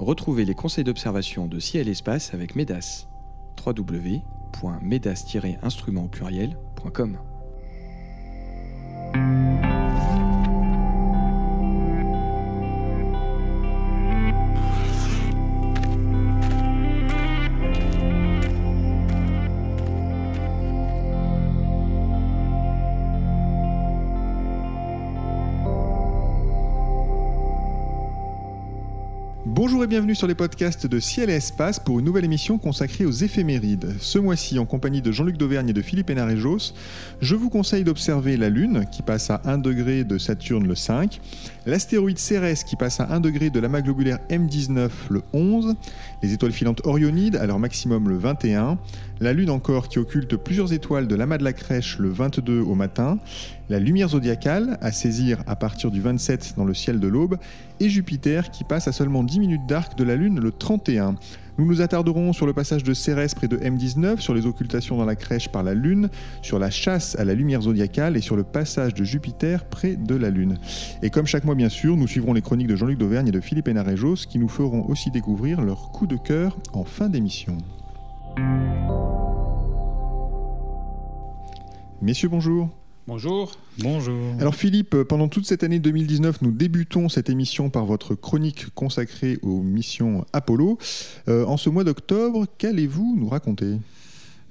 Retrouvez les conseils d'observation de ciel et espace avec MEDAS. www.medas-instrument pluriel.com bienvenue sur les podcasts de Ciel et Espace pour une nouvelle émission consacrée aux éphémérides. Ce mois-ci, en compagnie de Jean-Luc Dauvergne et de Philippe Hénarejos, je vous conseille d'observer la Lune qui passe à 1 degré de Saturne le 5, l'astéroïde Cérès qui passe à 1 degré de l'amas globulaire M19 le 11, les étoiles filantes Orionides à leur maximum le 21, la Lune encore qui occulte plusieurs étoiles de l'amas de la Crèche le 22 au matin, la lumière zodiacale à saisir à partir du 27 dans le ciel de l'aube, et Jupiter qui passe à seulement 10 minutes d'arc de la Lune le 31. Nous nous attarderons sur le passage de Cérès près de M19, sur les occultations dans la crèche par la Lune, sur la chasse à la lumière zodiacale et sur le passage de Jupiter près de la Lune. Et comme chaque mois bien sûr, nous suivrons les chroniques de Jean-Luc Dauvergne et de Philippe Hénarejos qui nous feront aussi découvrir leur coup de cœur en fin d'émission. Messieurs, bonjour. Bonjour. Bonjour. Alors Philippe, pendant toute cette année 2019, nous débutons cette émission par votre chronique consacrée aux missions Apollo. Euh, en ce mois d'octobre, qu'allez-vous nous raconter?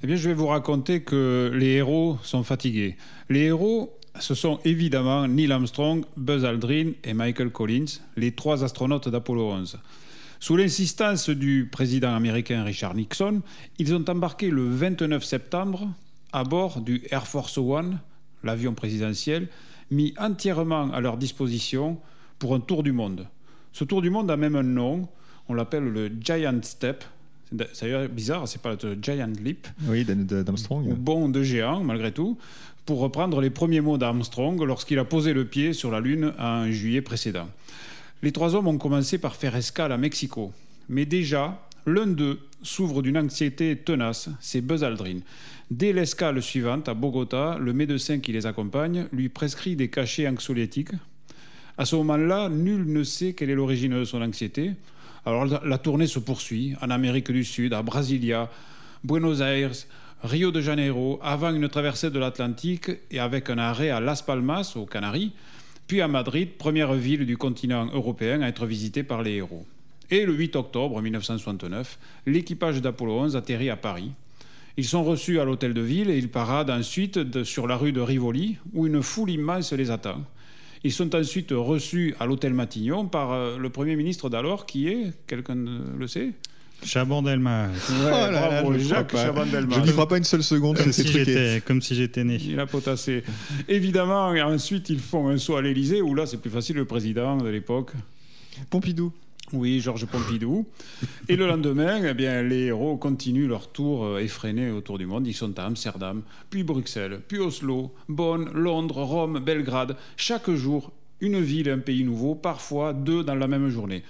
Eh bien, je vais vous raconter que les héros sont fatigués. Les héros, ce sont évidemment Neil Armstrong, Buzz Aldrin et Michael Collins, les trois astronautes d'Apollo 11. Sous l'insistance du président américain Richard Nixon, ils ont embarqué le 29 septembre à bord du Air Force One, l'avion présidentiel, mis entièrement à leur disposition pour un tour du monde. Ce tour du monde a même un nom, on l'appelle le Giant Step. C'est d'ailleurs bizarre, c'est pas le Giant Leap. Oui, d'Armstrong. Ou bond de géant, malgré tout, pour reprendre les premiers mots d'Armstrong lorsqu'il a posé le pied sur la Lune en juillet précédent. Les trois hommes ont commencé par faire escale à Mexico. Mais déjà, l'un d'eux s'ouvre d'une anxiété tenace, c'est Buzz Aldrin. Dès l'escale suivante, à Bogota, le médecin qui les accompagne lui prescrit des cachets anxiolytiques. À ce moment-là, nul ne sait quelle est l'origine de son anxiété. Alors la tournée se poursuit en Amérique du Sud, à Brasilia, Buenos Aires, Rio de Janeiro, avant une traversée de l'Atlantique et avec un arrêt à Las Palmas, aux Canaries, puis à Madrid, première ville du continent européen à être visitée par les héros. Et le 8 octobre 1969, l'équipage d'Apollo 11 atterrit à Paris. Ils sont reçus à l'hôtel de ville et ils paradent ensuite sur la rue de Rivoli, où une foule immense les attend. Ils sont ensuite reçus à l'hôtel Matignon par euh, le Premier ministre d'alors, qui est, quelqu'un le sait? Chaban-Delmas. Ouais, bravo, Jacques Chaban-Delmas. Je n'y crois pas une seule seconde. Comme, c'est si j'étais, comme si j'étais né. Il a potassé. Évidemment, et ensuite, ils font un saut à l'Élysée, où là, c'est plus facile, le président de l'époque. Pompidou. Oui, Georges Pompidou. Et le lendemain, eh bien, les héros continuent leur tour euh, effréné autour du monde. Ils sont à Amsterdam, puis Bruxelles, puis Oslo, Bonn, Londres, Rome, Belgrade. Chaque jour, une ville et un pays nouveau, parfois deux dans la même journée.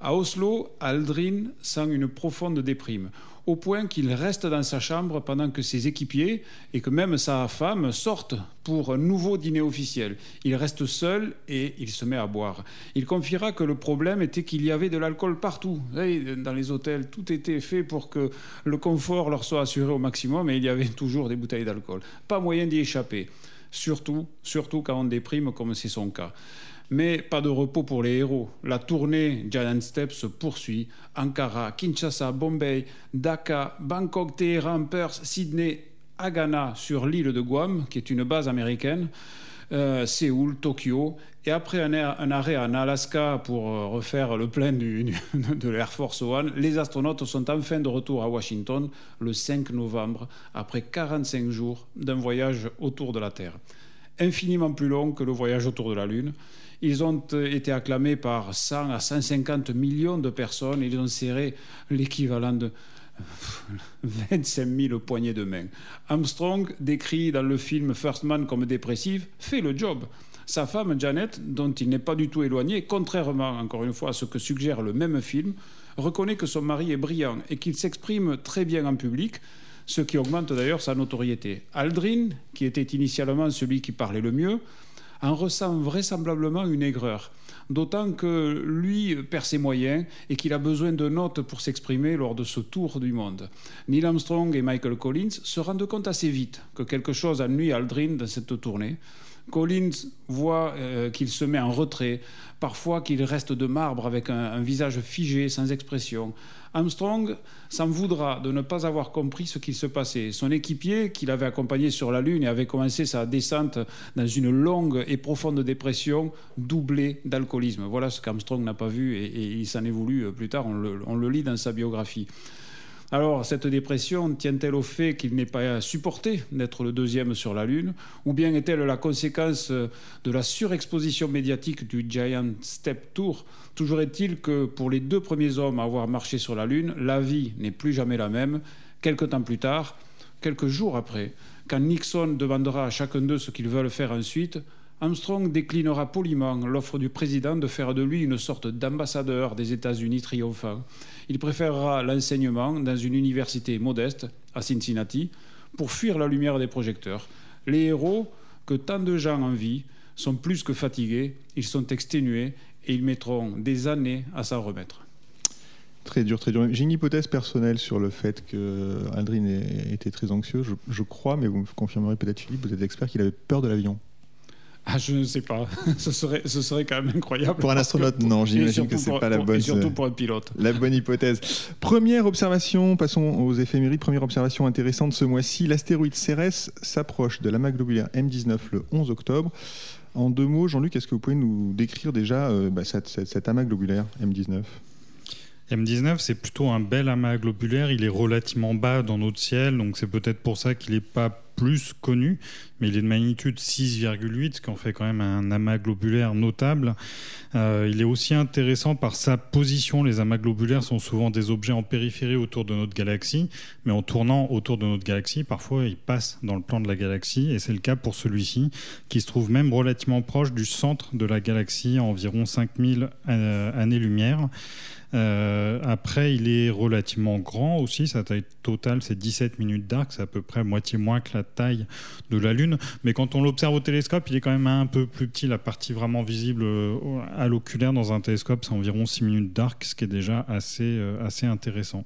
À Oslo, Aldrin sent une profonde déprime, au point qu'il reste dans sa chambre pendant que ses équipiers et que même sa femme sortent pour un nouveau dîner officiel. Il reste seul et il se met à boire. Il confiera que le problème était qu'il y avait de l'alcool partout. Dans les hôtels, tout était fait pour que le confort leur soit assuré au maximum et il y avait toujours des bouteilles d'alcool. Pas moyen d'y échapper. Surtout, surtout quand on déprime comme c'est son cas. Mais pas de repos pour les héros. La tournée Giant Step se poursuit. Ankara, Kinshasa, Bombay, Dhaka, Bangkok, Téhéran, Perth, Sydney, Agana sur l'île de Guam, qui est une base américaine, euh, Séoul, Tokyo. Et après un, arrêt en Alaska pour euh, refaire le plein du, de l'Air Force One, les astronautes sont enfin de retour à Washington le 5 novembre, après 45 jours d'un voyage autour de la Terre. Infiniment plus long que le voyage autour de la Lune. Ils ont été acclamés par 100 à 150 millions de personnes. Ils ont serré l'équivalent de 25 000 poignées de main. Armstrong, décrit dans le film First Man comme dépressive, fait le job. Sa femme Janet, dont il n'est pas du tout éloigné, contrairement encore une fois à ce que suggère le même film, reconnaît que son mari est brillant et qu'il s'exprime très bien en public, ce qui augmente d'ailleurs sa notoriété. Aldrin, qui était initialement celui qui parlait le mieux, en ressent vraisemblablement une aigreur. D'autant que lui perd ses moyens et qu'il a besoin de notes pour s'exprimer lors de ce tour du monde. Neil Armstrong et Michael Collins se rendent compte assez vite que quelque chose ennuie Aldrin dans cette tournée. Collins voit euh, qu'il se met en retrait, parfois qu'il reste de marbre avec un, un visage figé, sans expression. Armstrong s'en voudra de ne pas avoir compris ce qu'il se passait. Son équipier, qui l'avait accompagné sur la Lune et avait commencé sa descente dans une longue et profonde dépression, doublée d'alcoolisme. Voilà ce qu'Armstrong n'a pas vu et, il s'en est voulu euh, plus tard, on le lit dans sa biographie. Alors, cette dépression tient-elle au fait qu'il n'ait pas supporté d'être le deuxième sur la Lune Ou bien est-elle la conséquence de la surexposition médiatique du Giant Step Tour? Toujours est-il que pour les deux premiers hommes à avoir marché sur la Lune, la vie n'est plus jamais la même. Quelque temps plus tard, quelques jours après, quand Nixon demandera à chacun d'eux ce qu'ils veulent faire ensuite, Armstrong déclinera poliment l'offre du président de faire de lui une sorte d'ambassadeur des États-Unis triomphant. Il préférera l'enseignement dans une université modeste, à Cincinnati, pour fuir la lumière des projecteurs. Les héros, que tant de gens envient, sont plus que fatigués, ils sont exténués et ils mettront des années à s'en remettre. Très dur, très dur. J'ai une hypothèse personnelle sur le fait que Aldrin était très anxieux. Je, je crois, mais vous me confirmerez peut-être, Philippe, vous êtes expert, qu'il avait peur de l'avion. Ah, je ne sais pas. ce, serait, ce serait quand même incroyable. Pour un astronaute, non, j'imagine que c'est pas la pour- bonne. Et surtout pour un pilote. La bonne hypothèse. Première observation, passons aux éphémérides. Première observation intéressante ce mois-ci. L'astéroïde Cérès s'approche de l'amas globulaire M19 le 11 octobre. En deux mots, Jean-Luc, est-ce que vous pouvez nous décrire déjà euh, bah, cette- cette- cet amas globulaire M19 M19, c'est plutôt un bel amas globulaire. Il est relativement bas dans notre ciel, donc c'est peut-être pour ça qu'il n'est pas plus connu, mais il est de magnitude 6,8, ce qui en fait quand même un amas globulaire notable. Euh, il est aussi intéressant par sa position. Les amas globulaires sont souvent des objets en périphérie autour de notre galaxie, mais en tournant autour de notre galaxie, parfois ils passent dans le plan de la galaxie, et c'est le cas pour celui-ci, qui se trouve même relativement proche du centre de la galaxie, à environ 5000 euh, années-lumière. Euh, après, il est relativement grand aussi. Sa taille totale, c'est 17 minutes d'arc. C'est à peu près moitié moins que la taille de la Lune. Mais quand on l'observe au télescope, il est quand même un peu plus petit. La partie vraiment visible euh, à l'oculaire dans un télescope, c'est environ 6 minutes d'arc, ce qui est déjà assez, euh, assez intéressant.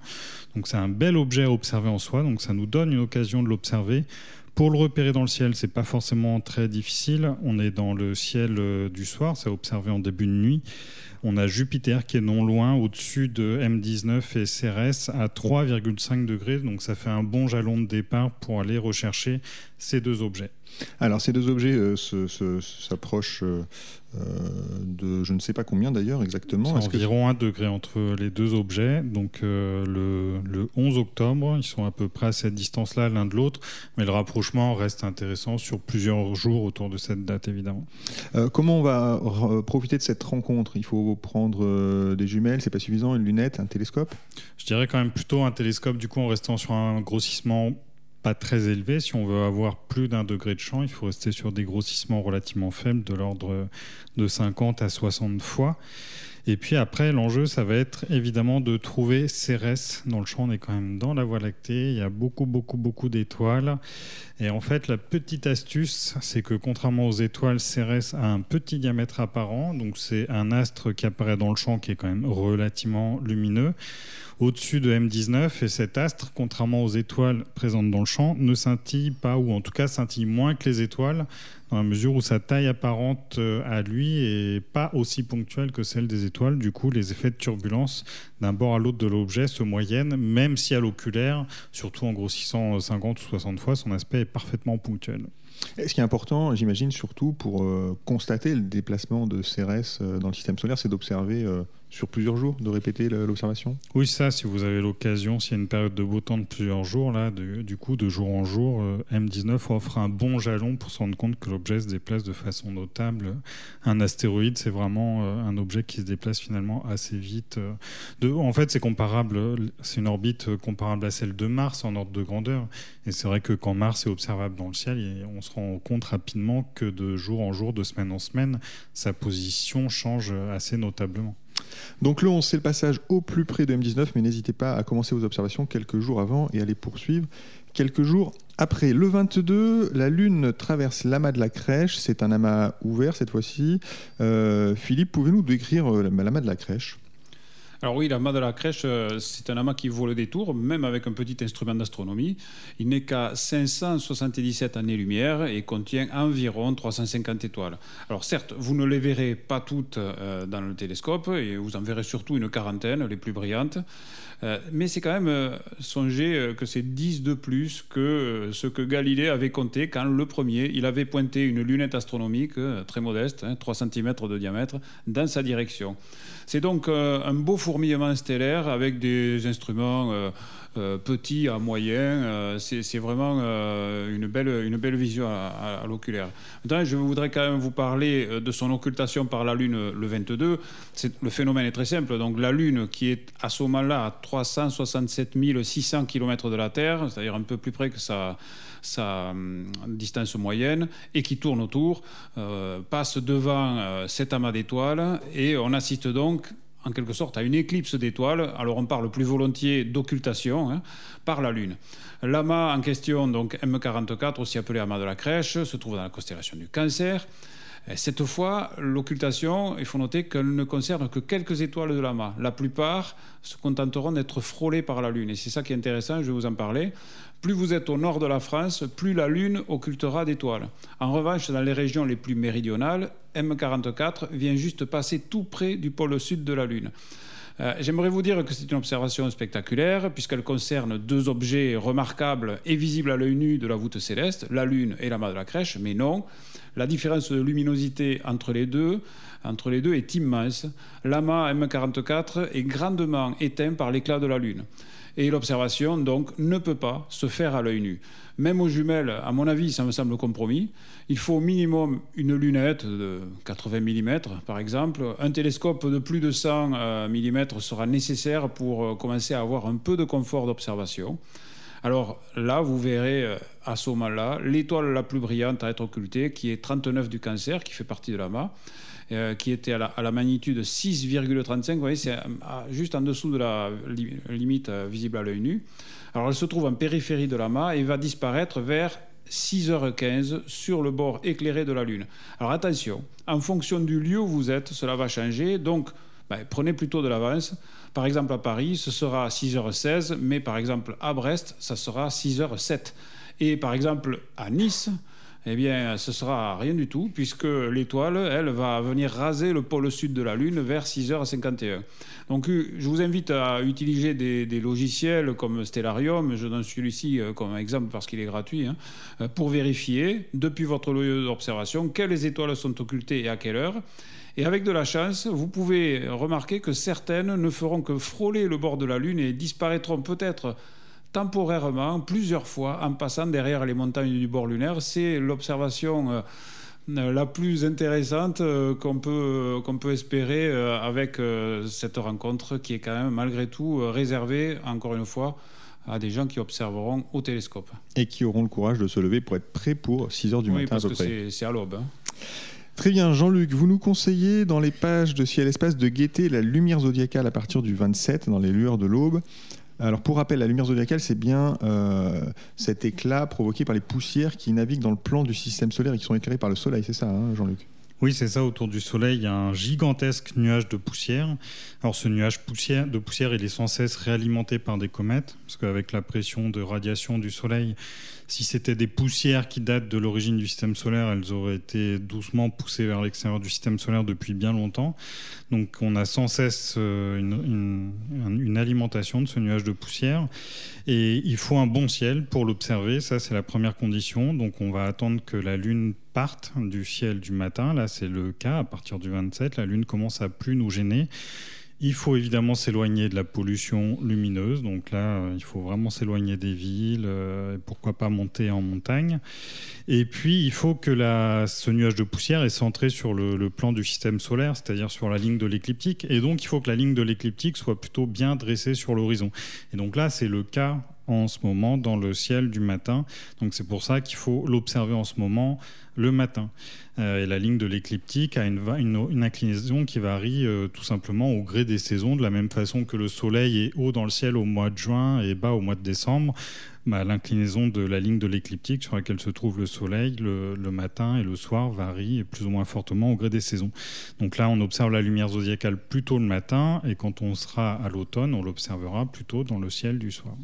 Donc c'est un bel objet à observer en soi. Donc ça nous donne une occasion de l'observer. Pour le repérer dans le ciel, c'est pas forcément très difficile. On est dans le ciel euh, du soir, c'est observé en début de nuit. On a Jupiter qui est non loin, au-dessus de M19 et Cérès à 3,5 degrés. Donc ça fait un bon jalon de départ pour aller rechercher ces deux objets. Alors, ces deux objets euh, s'approchent euh, euh, de je ne sais pas combien d'ailleurs exactement. C'est que- environ un degré entre les deux objets. Donc euh, le, le 11 octobre, ils sont à peu près à cette distance-là l'un de l'autre. Mais le rapprochement reste intéressant sur plusieurs jours autour de cette date, évidemment. Comment on va profiter de cette rencontre? Il faut prendre des jumelles, c'est pas suffisant, une lunette, un télescope? Je dirais quand même plutôt un télescope, du coup, en restant sur un grossissement pas très élevé. Si on veut avoir plus d'un degré de champ, il faut rester sur des grossissements relativement faibles, de l'ordre de 50 à 60 fois. Et puis après, l'enjeu, ça va être évidemment de trouver Cérès. Dans le champ, on est quand même dans la Voie lactée. Il y a beaucoup, beaucoup, beaucoup d'étoiles. Et en fait, la petite astuce, c'est que contrairement aux étoiles, Cérès a un petit diamètre apparent. Donc, c'est un astre qui apparaît dans le champ qui est quand même relativement lumineux au-dessus de M19 et cet astre, contrairement aux étoiles présentes dans le champ, ne scintille pas ou en tout cas scintille moins que les étoiles dans la mesure où sa taille apparente euh, à lui est pas aussi ponctuelle que celle des étoiles. Du coup, les effets de turbulence d'un bord à l'autre de l'objet se moyennent, même si à l'oculaire, surtout en grossissant 50 ou 60 fois, son aspect est parfaitement ponctuel. Et Ce qui est important, j'imagine, surtout pour euh, constater le déplacement de Cérès euh, dans le système solaire, c'est d'observer euh, sur plusieurs jours, de répéter l'observation? Oui, ça, si vous avez l'occasion, s'il y a une période de beau temps de plusieurs jours, là, de- du coup, de jour en jour, euh, M19 offre un bon jalon pour se rendre compte que l'objet se déplace de façon notable. Un astéroïde, c'est vraiment euh, un objet qui se déplace finalement assez vite. euh. En fait, c'est comparable, c'est une orbite comparable à celle de Mars en ordre de grandeur. Et c'est vrai que quand Mars est observable dans le ciel, on se rend compte rapidement que de jour en jour, de semaine en semaine, sa position change assez notablement. Donc le 11, c'est le passage au plus près de M19, mais n'hésitez pas à commencer vos observations quelques jours avant et à les poursuivre quelques jours Après, le 22, la Lune traverse l'amas de la crèche. C'est un amas ouvert cette fois-ci. Euh, Philippe, pouvez-nous décrire euh, l'amas de la crèche? Alors oui, l'amas de la crèche, euh, c'est un amas qui vaut le détour, même avec un petit instrument d'astronomie. Il n'est qu'à 577 années-lumière et contient environ 350 étoiles. Alors certes, vous ne les verrez pas toutes euh, dans le télescope, et vous en verrez surtout une quarantaine, les plus brillantes. Euh, mais c'est quand même songer que c'est 10 de plus que ce que Galilée avait compté quand le premier, il avait pointé une lunette astronomique très modeste, 3 hein, cm de diamètre, dans sa direction. C'est donc un beau fourmillement stellaire avec des instruments euh, euh, petits à moyens. Euh, c'est vraiment une, belle, une belle vision à, l'oculaire. Maintenant, je voudrais quand même vous parler de son occultation par la Lune le 22. Le phénomène est très simple. Donc la Lune, qui est à ce moment-là à 367 600 km de la Terre, c'est-à-dire un peu plus près que sa sa hum, distance moyenne et qui tourne autour, passe devant cet amas d'étoiles et on assiste donc en quelque sorte à une éclipse d'étoiles. Alors on parle plus volontiers d'occultation hein, par la Lune. L'amas en question, donc M44, aussi appelé amas de la crèche, se trouve dans la constellation du Cancer. Cette fois, l'occultation, il faut noter qu'elle ne concerne que quelques étoiles de l'amas. La plupart se contenteront d'être frôlées par la Lune. Et c'est ça qui est intéressant, je vais vous en parler. Plus vous êtes au nord de la France, plus la Lune occultera d'étoiles. En revanche, dans les régions les plus méridionales, M44 vient juste passer tout près du pôle sud de la Lune. Euh, j'aimerais vous dire que c'est une observation spectaculaire puisqu'elle concerne deux objets remarquables et visibles à l'œil nu de la voûte céleste, la Lune et l'amas de la crèche, mais non, la différence de luminosité entre les deux, entre les deux est immense. L'amas M44 est grandement éteint par l'éclat de la Lune et l'observation donc ne peut pas se faire à l'œil nu. Même aux jumelles, à mon avis, ça me semble compromis. Il faut au minimum une lunette de 80 mm, par exemple. Un télescope de plus de 100 euh, mm sera nécessaire pour euh, commencer à avoir un peu de confort d'observation. Alors là, vous verrez euh, à ce moment-là l'étoile la plus brillante à être occultée, qui est 39 du cancer, qui fait partie de l'amas. Euh, qui était à la, magnitude 6,35. Vous voyez, c'est juste en dessous de la limite euh, visible à l'œil nu. Alors elle se trouve en périphérie de l'amas et va disparaître vers 6h15 sur le bord éclairé de la Lune. Alors attention, en fonction du lieu où vous êtes, cela va changer. Donc ben, prenez plutôt de l'avance. Par exemple à Paris, ce sera 6h16, mais par exemple à Brest, ça sera 6h07. Et par exemple à Nice, eh bien, ce sera rien du tout, puisque l'étoile, elle, va venir raser le pôle sud de la Lune vers 6h51. Donc, euh, je vous invite à utiliser des, logiciels comme Stellarium, je donne celui-ci euh, comme exemple parce qu'il est gratuit, hein, euh, pour vérifier, depuis votre lieu d'observation, quelles étoiles sont occultées et à quelle heure. Et avec de la chance, vous pouvez remarquer que certaines ne feront que frôler le bord de la Lune et disparaîtront peut-être temporairement, plusieurs fois, en passant derrière les montagnes du bord lunaire. C'est l'observation euh, la plus intéressante euh, qu'on peut, qu'on peut espérer euh, avec cette rencontre qui est quand même malgré tout réservée, encore une fois, à des gens qui observeront au télescope. Et qui auront le courage de se lever pour être prêts pour 6 heures du oui, matin parce que C'est à l'aube. Hein. Très bien, Jean-Luc, vous nous conseillez dans les pages de Ciel Espace de guetter la lumière zodiacale à partir du 27 dans les lueurs de l'aube. Alors pour rappel, la lumière zodiacale, c'est bien euh, cet éclat provoqué par les poussières qui naviguent dans le plan du système solaire et qui sont éclairées par le Soleil, c'est ça, hein, Jean-Luc? Oui, c'est ça. Autour du Soleil, il y a un gigantesque nuage de poussière. Alors, ce nuage de poussière, il est sans cesse réalimenté par des comètes, parce qu'avec la pression de radiation du Soleil, si c'était des poussières qui datent de l'origine du système solaire, elles auraient été doucement poussées vers l'extérieur du système solaire depuis bien longtemps. Donc on a sans cesse euh, une, alimentation de ce nuage de poussière. Et il faut un bon ciel pour l'observer. Ça, c'est la première condition. Donc on va attendre que la Lune parte du ciel du matin. Là, c'est le cas. À partir du 27, la Lune commence à plus nous gêner. Il faut évidemment s'éloigner de la pollution lumineuse. Donc là, il faut vraiment s'éloigner des villes, euh, pourquoi pas monter en montagne. Et puis, il faut que ce nuage de poussière est centré sur le, plan du système solaire, c'est-à-dire sur la ligne de l'écliptique. Et donc, il faut que la ligne de l'écliptique soit plutôt bien dressée sur l'horizon. Et donc là, c'est le cas en ce moment dans le ciel du matin. Donc c'est pour ça qu'il faut l'observer en ce moment le matin. et la ligne de l'écliptique a une, inclinaison qui varie tout simplement au gré des saisons, de la même façon que le Soleil est haut dans le ciel au mois de juin et bas au mois de décembre. Bah, l'inclinaison de la ligne de l'écliptique sur laquelle se trouve le Soleil le, matin et le soir varie plus ou moins fortement au gré des saisons. Donc là, on observe la lumière zodiacale plutôt le matin et quand on sera à l'automne, on l'observera plutôt dans le ciel du soir.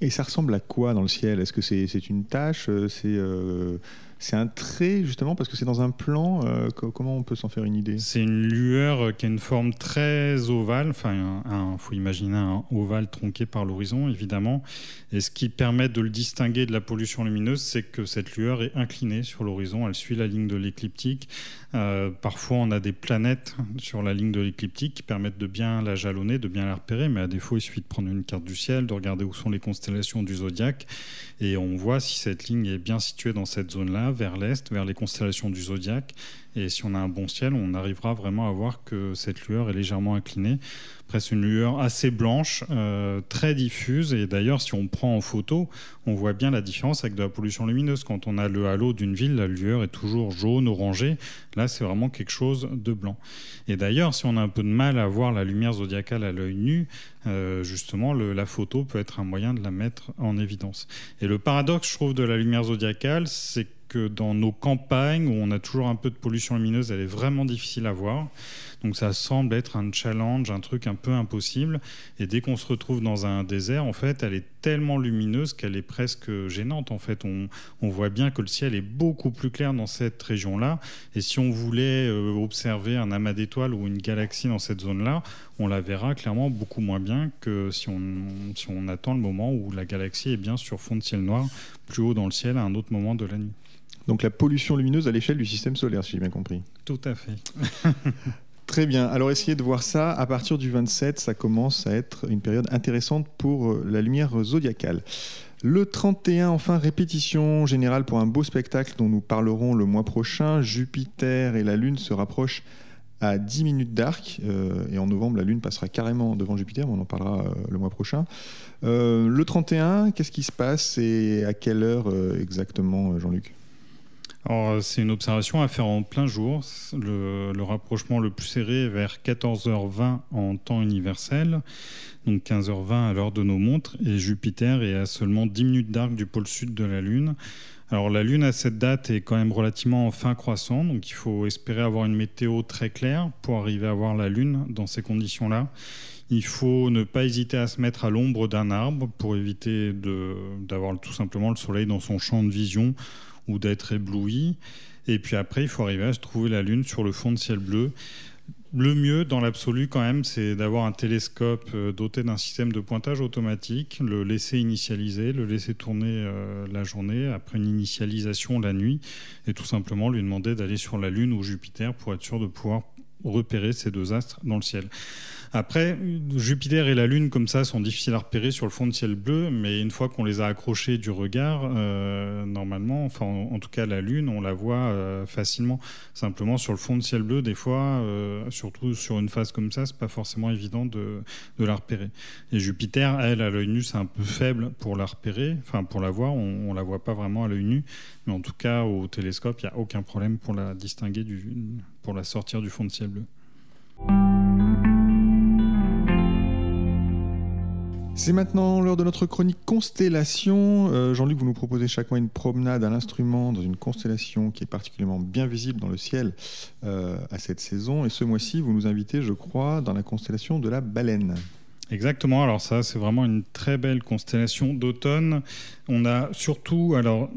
Et ça ressemble à quoi dans le ciel? Est-ce que c'est une tache C'est euh, c'est un trait justement parce que c'est dans un plan. Euh, comment on peut s'en faire une idée? C'est une lueur qui a une forme très ovale. Enfin, il faut imaginer un ovale tronqué par l'horizon, évidemment. Et ce qui permet de le distinguer de la pollution lumineuse, c'est que cette lueur est inclinée sur l'horizon. Elle suit la ligne de l'écliptique. Euh, parfois, on a des planètes sur la ligne de l'écliptique qui permettent de bien la jalonner, de bien la repérer. Mais à défaut, il suffit de prendre une carte du ciel, de regarder où sont les constellations du zodiaque, et on voit si cette ligne est bien située dans cette zone-là vers l'est, vers les constellations du zodiaque. Et si on a un bon ciel, on arrivera vraiment à voir que cette lueur est légèrement inclinée. C'est une lueur assez blanche, euh, très diffuse. Et d'ailleurs, si on prend en photo, on voit bien la différence avec de la pollution lumineuse. Quand on a le halo d'une ville, la lueur est toujours jaune, orangée. Là, c'est vraiment quelque chose de blanc. Et d'ailleurs, si on a un peu de mal à voir la lumière zodiacale à l'œil nu, euh, justement, la photo peut être un moyen de la mettre en évidence. Et le paradoxe, je trouve, de la lumière zodiacale, c'est dans nos campagnes où on a toujours un peu de pollution lumineuse, elle est vraiment difficile à voir. Donc ça semble être un challenge, un truc un peu impossible. Et dès qu'on se retrouve dans un désert, en fait, elle est tellement lumineuse qu'elle est presque gênante. En fait, on, voit bien que le ciel est beaucoup plus clair dans cette région-là. Et si on voulait euh, observer un amas d'étoiles ou une galaxie dans cette zone-là, on la verra clairement beaucoup moins bien que si on, si on attend le moment où la galaxie est bien sur fond de ciel noir, plus haut dans le ciel à un autre moment de la nuit. Donc la pollution lumineuse à l'échelle du système solaire, si j'ai bien compris. Tout à fait. Très bien. Alors essayez de voir ça. À partir du 27, ça commence à être une période intéressante pour euh, la lumière zodiacale. Le 31, enfin, répétition générale pour un beau spectacle dont nous parlerons le mois prochain. Jupiter et la Lune se rapprochent à 10 minutes d'arc. Euh, et en novembre, la Lune passera carrément devant Jupiter, mais on en parlera euh, le mois prochain. le 31, qu'est-ce qui se passe et à quelle heure exactement, Jean-Luc? Alors, c'est une observation à faire en plein jour. Le, rapprochement le plus serré est vers 14h20 en temps universel, donc 15h20 à l'heure de nos montres, et Jupiter est à seulement 10 minutes d'arc du pôle sud de la Lune. Alors la Lune à cette date est quand même relativement en fin croissant, donc il faut espérer avoir une météo très claire pour arriver à voir la Lune dans ces conditions-là. Il faut ne pas hésiter à se mettre à l'ombre d'un arbre pour éviter d'avoir tout simplement le soleil dans son champ de vision ou d'être ébloui. Et puis après, il faut arriver à se trouver la Lune sur le fond de ciel bleu. Le mieux, dans l'absolu, quand même, c'est d'avoir un télescope euh, doté d'un système de pointage automatique, le laisser initialiser, le laisser tourner euh, la journée, après une initialisation la nuit, et tout simplement lui demander d'aller sur la Lune ou Jupiter pour être sûr de pouvoir repérer ces deux astres dans le ciel. Après, Jupiter et la Lune, comme ça, sont difficiles à repérer sur le fond de ciel bleu, mais une fois qu'on les a accrochés du regard, euh, normalement, enfin, en, tout cas, la Lune, on la voit euh, facilement. Simplement, sur le fond de ciel bleu, des fois, euh, surtout sur une phase comme ça, c'est pas forcément évident de, la repérer. Et Jupiter, elle, à l'œil nu, c'est un peu faible pour la repérer, enfin, pour la voir, on, on la voit pas vraiment à l'œil nu, mais en tout cas, au télescope, il n'y a aucun problème pour la distinguer, du, pour la sortir du fond de ciel bleu. C'est maintenant l'heure de notre chronique constellation. Euh, Jean-Luc, vous nous proposez chaque mois une promenade à l'instrument dans une constellation qui est particulièrement bien visible dans le ciel euh, à cette saison. Et ce mois-ci, vous nous invitez, je crois, dans la constellation de la baleine. Exactement. Alors ça, c'est vraiment une très belle constellation d'automne. On a surtout, alors,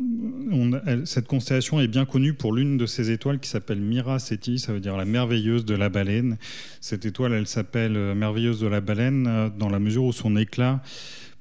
cette constellation est bien connue pour l'une de ces étoiles qui s'appelle Mira Ceti, ça veut dire la merveilleuse de la baleine. Cette étoile, elle s'appelle euh, merveilleuse de la baleine euh, dans la mesure où son éclat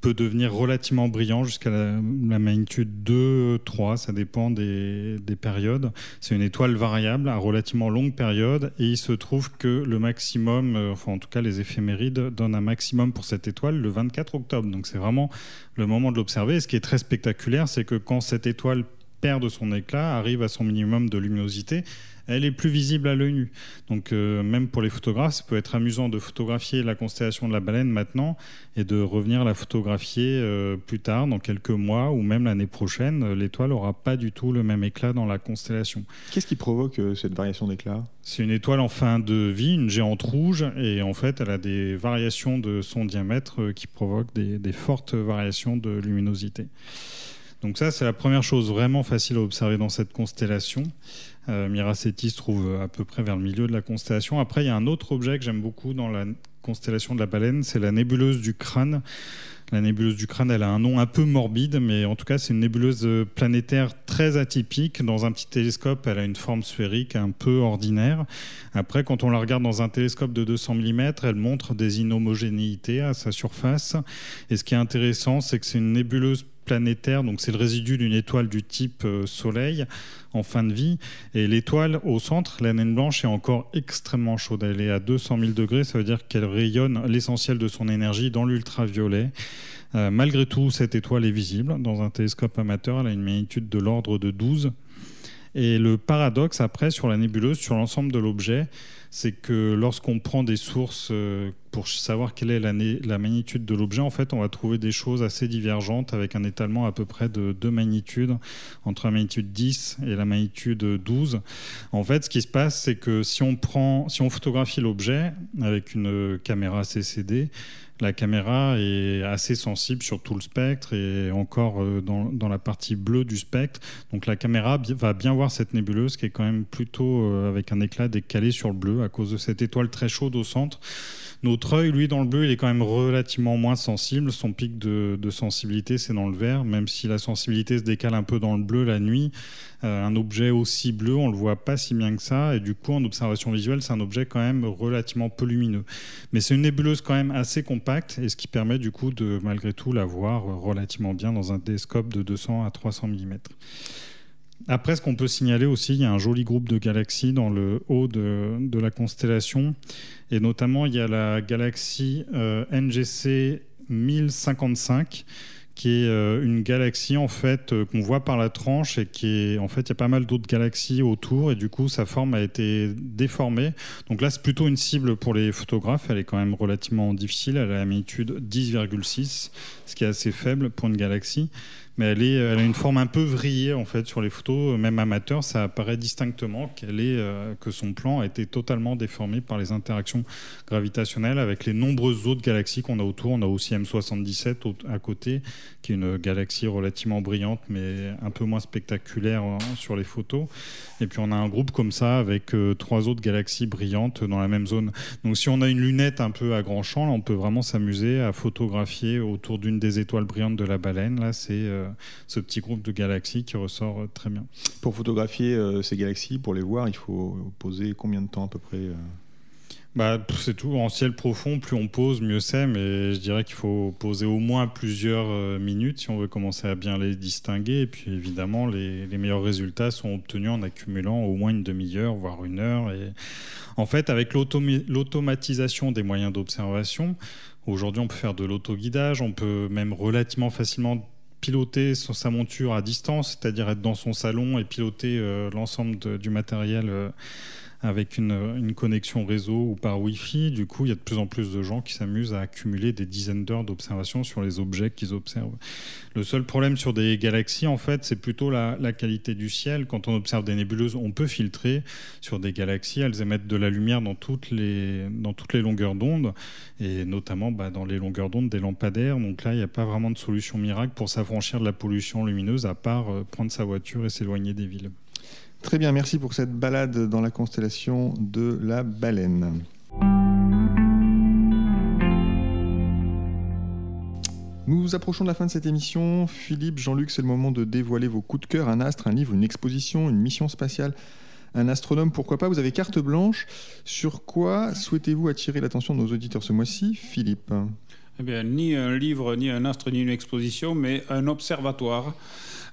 peut devenir relativement brillant jusqu'à la, magnitude 2, 3, ça dépend des, périodes. C'est une étoile variable à relativement longue période et il se trouve que le maximum, euh, enfin en tout cas les éphémérides donnent un maximum pour cette étoile le 24 octobre. Donc c'est vraiment le moment de l'observer. Et ce qui est très spectaculaire, c'est que quand cette étoile perd de son éclat, arrive à son minimum de luminosité, elle est plus visible à l'œil nu. Donc euh, même pour les photographes, ça peut être amusant de photographier la constellation de la baleine maintenant et de revenir la photographier euh, plus tard, dans quelques mois ou même l'année prochaine. L'étoile n'aura pas du tout le même éclat dans la constellation. Qu'est-ce qui provoque euh, cette variation d'éclat? C'est une étoile en fin de vie, une géante rouge, et en fait elle a des variations de son diamètre qui provoquent des, des fortes variations de luminosité. Donc ça, c'est la première chose vraiment facile à observer dans cette constellation. Euh, Miraceti se trouve à peu près vers le milieu de la constellation. Après, il y a un autre objet que j'aime beaucoup dans la constellation de la baleine, c'est la nébuleuse du crâne. La nébuleuse du crâne, elle a un nom un peu morbide, mais en tout cas, c'est une nébuleuse planétaire très atypique. Dans un petit télescope, elle a une forme sphérique un peu ordinaire. Après, quand on la regarde dans un télescope de 200 mm, elle montre des inhomogénéités à sa surface. Et ce qui est intéressant, c'est que c'est une nébuleuse planétaire, donc c'est le résidu d'une étoile du type euh, Soleil en fin de vie. Et l'étoile au centre, la naine blanche, est encore extrêmement chaude. Elle est à 200 000 degrés, ça veut dire qu'elle rayonne l'essentiel de son énergie dans l'ultraviolet. Euh, malgré tout, cette étoile est visible dans un télescope amateur. Elle a une magnitude de l'ordre de 12. Et le paradoxe après sur la nébuleuse, sur l'ensemble de l'objet, c'est que lorsqu'on prend des sources euh, pour savoir quelle est la, magnitude de l'objet, en fait, on va trouver des choses assez divergentes avec un étalement à peu près de deux magnitudes, entre la magnitude 10 et la magnitude 12. En fait, ce qui se passe, c'est que si on, prend, si on photographie l'objet avec une caméra CCD, la caméra est assez sensible sur tout le spectre et encore euh, dans, la partie bleue du spectre. Donc la caméra va bien voir cette nébuleuse qui est quand même plutôt euh, avec un éclat décalé sur le bleu à cause de cette étoile très chaude au centre. Notre œil, lui, dans le bleu, il est quand même relativement moins sensible. Son pic de, sensibilité, c'est dans le vert, même si la sensibilité se décale un peu dans le bleu la nuit. Euh, un objet aussi bleu, on le voit pas si bien que ça. Et du coup, en observation visuelle, c'est un objet quand même relativement peu lumineux. Mais c'est une nébuleuse quand même assez compacte, et ce qui permet du coup de, malgré tout, la voir relativement bien dans un télescope de 200 à 300 mm. Après, ce qu'on peut signaler aussi, il y a un joli groupe de galaxies dans le haut de, la constellation. Et notamment, il y a la galaxie euh, NGC 1055 qui est euh, une galaxie en fait euh, qu'on voit par la tranche et qui est en fait il y a pas mal d'autres galaxies autour et du coup sa forme a été déformée. Donc là c'est plutôt une cible pour les photographes, elle est quand même relativement difficile, elle a la magnitude 10,6, ce qui est assez faible pour une galaxie mais elle, est, elle a une forme un peu vrillée en fait sur les photos, même amateur, ça apparaît distinctement qu'elle est, euh, que son plan a été totalement déformé par les interactions gravitationnelles avec les nombreuses autres galaxies qu'on a autour. On a aussi M77 à côté, qui est une galaxie relativement brillante, mais un peu moins spectaculaire hein, sur les photos. Et puis on a un groupe comme ça avec euh, trois autres galaxies brillantes dans la même zone. Donc si on a une lunette un peu à grand champ, là, on peut vraiment s'amuser à photographier autour d'une des étoiles brillantes de la baleine. Là, c'est euh, euh, ce petit groupe de galaxies qui ressort euh, très bien. Pour photographier euh, ces galaxies, pour les voir, il faut poser combien de temps à peu près bah, c'est tout. En ciel profond, plus on pose, mieux c'est. Mais je dirais qu'il faut poser au moins plusieurs minutes si on veut commencer à bien les distinguer. Et puis évidemment, les, les meilleurs résultats sont obtenus en accumulant au moins une demi-heure, voire une heure. Et en fait, avec l'automatisation des moyens d'observation, aujourd'hui on peut faire de l'autoguidage, on peut même relativement facilement piloter sa monture à distance, c'est-à-dire être dans son salon et piloter euh, l'ensemble du matériel euh, avec une, connexion réseau ou par Wi-Fi. Du coup, il y a de plus en plus de gens qui s'amusent à accumuler des dizaines d'heures d'observation sur les objets qu'ils observent. Le seul problème sur des galaxies, en fait, c'est plutôt la, qualité du ciel. Quand on observe des nébuleuses, on peut filtrer sur des galaxies. Elles émettent de la lumière dans toutes les, longueurs d'onde, et notamment bah, dans les longueurs d'onde des lampadaires. Donc là, il n'y a pas vraiment de solution miracle pour s'affranchir de la pollution lumineuse, à part euh, prendre sa voiture et s'éloigner des villes. Très bien, merci pour cette balade dans la constellation de la baleine. Nous approchons de la fin de cette émission. Philippe, Jean-Luc, c'est le moment de dévoiler vos coups de cœur, un astre, un livre, une exposition, une mission spatiale, un astronome, pourquoi pas? Vous avez carte blanche. Sur quoi souhaitez-vous attirer l'attention de nos auditeurs ce mois-ci, Philippe? Eh bien, ni un livre, ni un astre, ni une exposition, mais un observatoire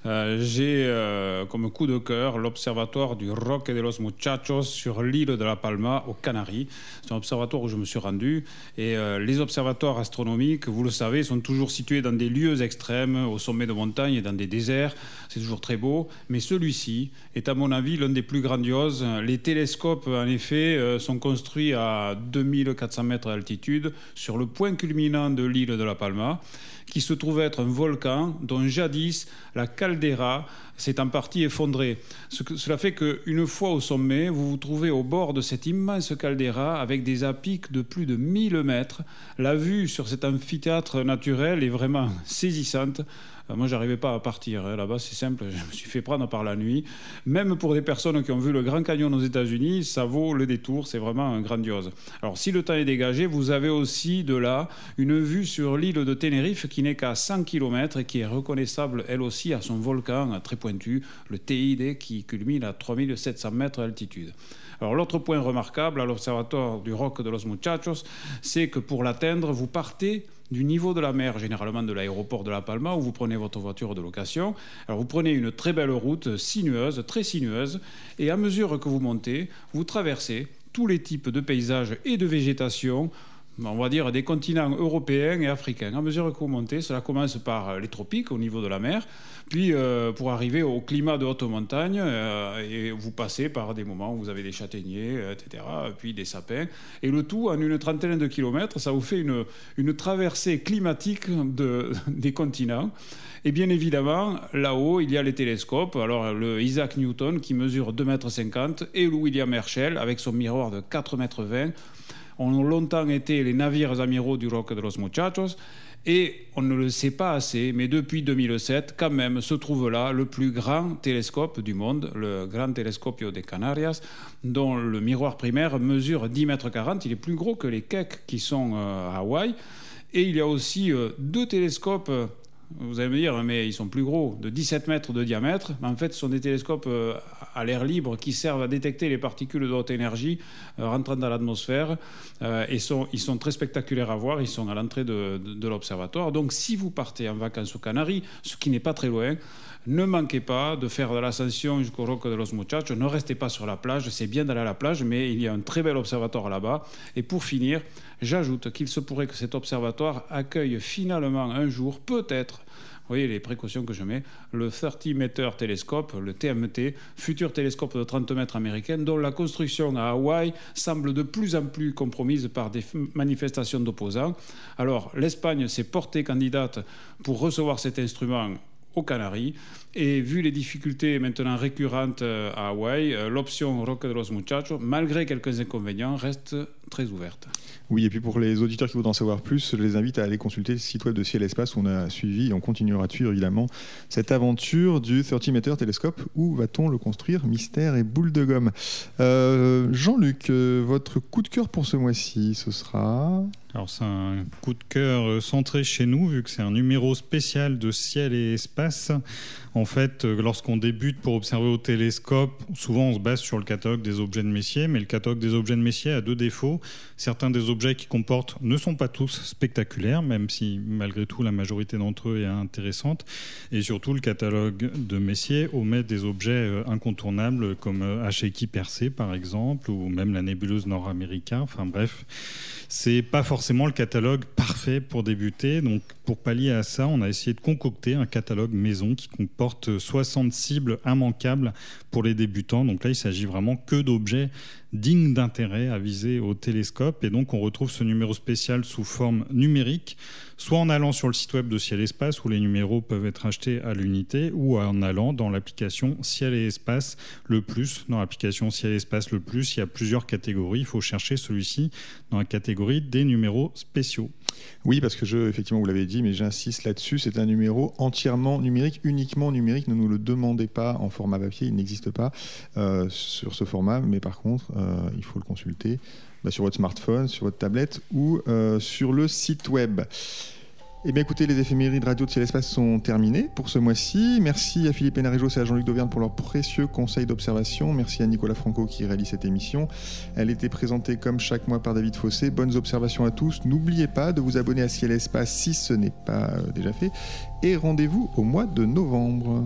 J'ai euh, comme coup de cœur l'observatoire du Roque de los Muchachos sur l'île de la Palma aux Canaries. C'est un observatoire où je me suis rendu. Et euh, les observatoires astronomiques, vous le savez, sont toujours situés dans des lieux extrêmes, au sommet de montagnes et dans des déserts. C'est toujours très beau. Mais celui-ci est, à mon avis, l'un des plus grandioses. Les télescopes, en effet, euh, sont construits à 2400 mètres d'altitude sur le point culminant de l'île de la Palma qui se trouve être un volcan dont jadis la caldeira s'est en partie effondrée. Cela fait qu'une fois au sommet, vous vous trouvez au bord de cette immense caldeira avec des apics de plus de 1000 mètres. La vue sur cet amphithéâtre naturel est vraiment saisissante. Moi, j'arrivais pas à partir. hein. Là-bas, c'est simple. Je me suis fait prendre par la nuit. Même pour des personnes qui ont vu le Grand Canyon aux États-Unis, ça vaut le détour. C'est vraiment grandiose. Alors, si le temps est dégagé, vous avez aussi de là une vue sur l'île de Tenerife qui n'est qu'à 100 km et qui est reconnaissable elle aussi à son volcan très pointu, le TID, qui culmine à 3700 mètres d'altitude. Alors l'autre point remarquable à l'observatoire du Roc de los Muchachos, c'est que pour l'atteindre, vous partez du niveau de la mer, généralement de l'aéroport de La Palma, où vous prenez votre voiture de location. Alors vous prenez une très belle route sinueuse, très sinueuse, et à mesure que vous montez, vous traversez tous les types de paysages et de végétation, on va dire des continents européens et africains. À mesure que vous montez, cela commence par les tropiques au niveau de la mer, puis euh, pour arriver au climat de haute montagne, euh, et vous passez par des moments où vous avez des châtaigniers, euh, etc., puis des sapins, et le tout en une trentaine de kilomètres, ça vous fait une, traversée climatique de, des continents. Et bien évidemment, là-haut, il y a les télescopes. Alors, le Isaac Newton qui mesure 2,50 m et le William Herschel avec son miroir de 4,20 m ont longtemps été les navires amiraux du Roque de los Muchachos. Et on ne le sait pas assez, mais depuis 2007, quand même, se trouve là le plus grand télescope du monde, le Gran Telescopio de Canarias, dont le miroir primaire mesure 10 mètres 40. Il est plus gros que les Keck qui sont euh, à Hawaï. Et il y a aussi euh, deux télescopes. Vous allez me dire, mais ils sont plus gros, de 17 mètres de diamètre. En fait, ce sont des télescopes euh, à l'air libre qui servent à détecter les particules de haute énergie euh, rentrant dans l'atmosphère. Euh, et ils sont très spectaculaires à voir. Ils sont à l'entrée de, de- de l'observatoire. Donc, si vous partez en vacances aux Canaries, ce qui n'est pas très loin, ne manquez pas de faire de l'ascension jusqu'au Roque de los Muchachos. Ne restez pas sur la plage. C'est bien d'aller à la plage, mais il y a un très bel observatoire là-bas. Et pour finir, j'ajoute qu'il se pourrait que cet observatoire accueille finalement un jour, peut-être, vous voyez les précautions que je mets, le 30 Meter Telescope, le TMT, futur télescope de 30 mètres américain, dont la construction à Hawaï semble de plus en plus compromise par des manifestations d'opposants. Alors, l'Espagne s'est portée candidate pour recevoir cet instrument aux Canaries. Et vu les difficultés maintenant récurrentes euh, à Hawaï, euh, l'option Roque de los Muchachos, malgré quelques inconvénients, reste très ouverte. Oui, et puis pour les auditeurs qui voudraient en savoir plus, je les invite à aller consulter le site web de Ciel Espace où on a suivi et on continuera de suivre évidemment cette aventure du 30 Meter Telescope. Où va-t-on le construire? Mystère et boule de gomme. Euh, Jean-Luc, euh, votre coup de cœur pour ce mois-ci, ce sera? Alors c'est un coup de cœur euh, centré chez nous, vu que c'est un numéro spécial de ciel et espace. En fait, euh, lorsqu'on débute pour observer au télescope, souvent on se base sur le catalogue des objets de Messier, mais le catalogue des objets de Messier a deux défauts. Certains des objets qu'il comporte ne sont pas tous spectaculaires, même si malgré tout la majorité d'entre eux est intéressante. Et surtout, le catalogue de Messier omet des objets euh, incontournables comme euh, H. Percé par exemple, ou même la nébuleuse nord-américaine. Enfin bref, c'est pas forcément le catalogue parfait pour débuter. Donc, pour pallier à ça, on a essayé de concocter un catalogue maison qui comporte 60 cibles immanquables pour les débutants. Donc là, il s'agit vraiment que d'objets dignes d'intérêt à viser au télescope. Et donc, on retrouve ce numéro spécial sous forme numérique, soit en allant sur le site web de Ciel Espace où les numéros peuvent être achetés à l'unité, ou en allant dans l'application Ciel et Espace le plus. Dans l'application Ciel et Espace le plus, il y a plusieurs catégories. Il faut chercher celui-ci dans la catégorie des numéros spéciaux. Oui, parce que je, effectivement, vous l'avez dit, mais j'insiste là-dessus, c'est un numéro entièrement numérique, uniquement numérique. Ne nous le demandez pas en format papier, il n'existe pas euh, sur ce format, mais par contre, euh, il faut le consulter bah, sur votre smartphone, sur votre tablette ou euh, sur le site web. Eh bien écoutez, les éphémérides radio de Ciel Espace sont terminées pour ce mois-ci. Merci à Philippe Hénarijos et à Jean-Luc Dauvergne pour leurs précieux conseils d'observation. Merci à Nicolas Franco qui réalise cette émission. Elle était présentée comme chaque mois par David Fossé. Bonnes observations à tous. N'oubliez pas de vous abonner à Ciel Espace si ce n'est pas euh, déjà fait. Et rendez-vous au mois de novembre.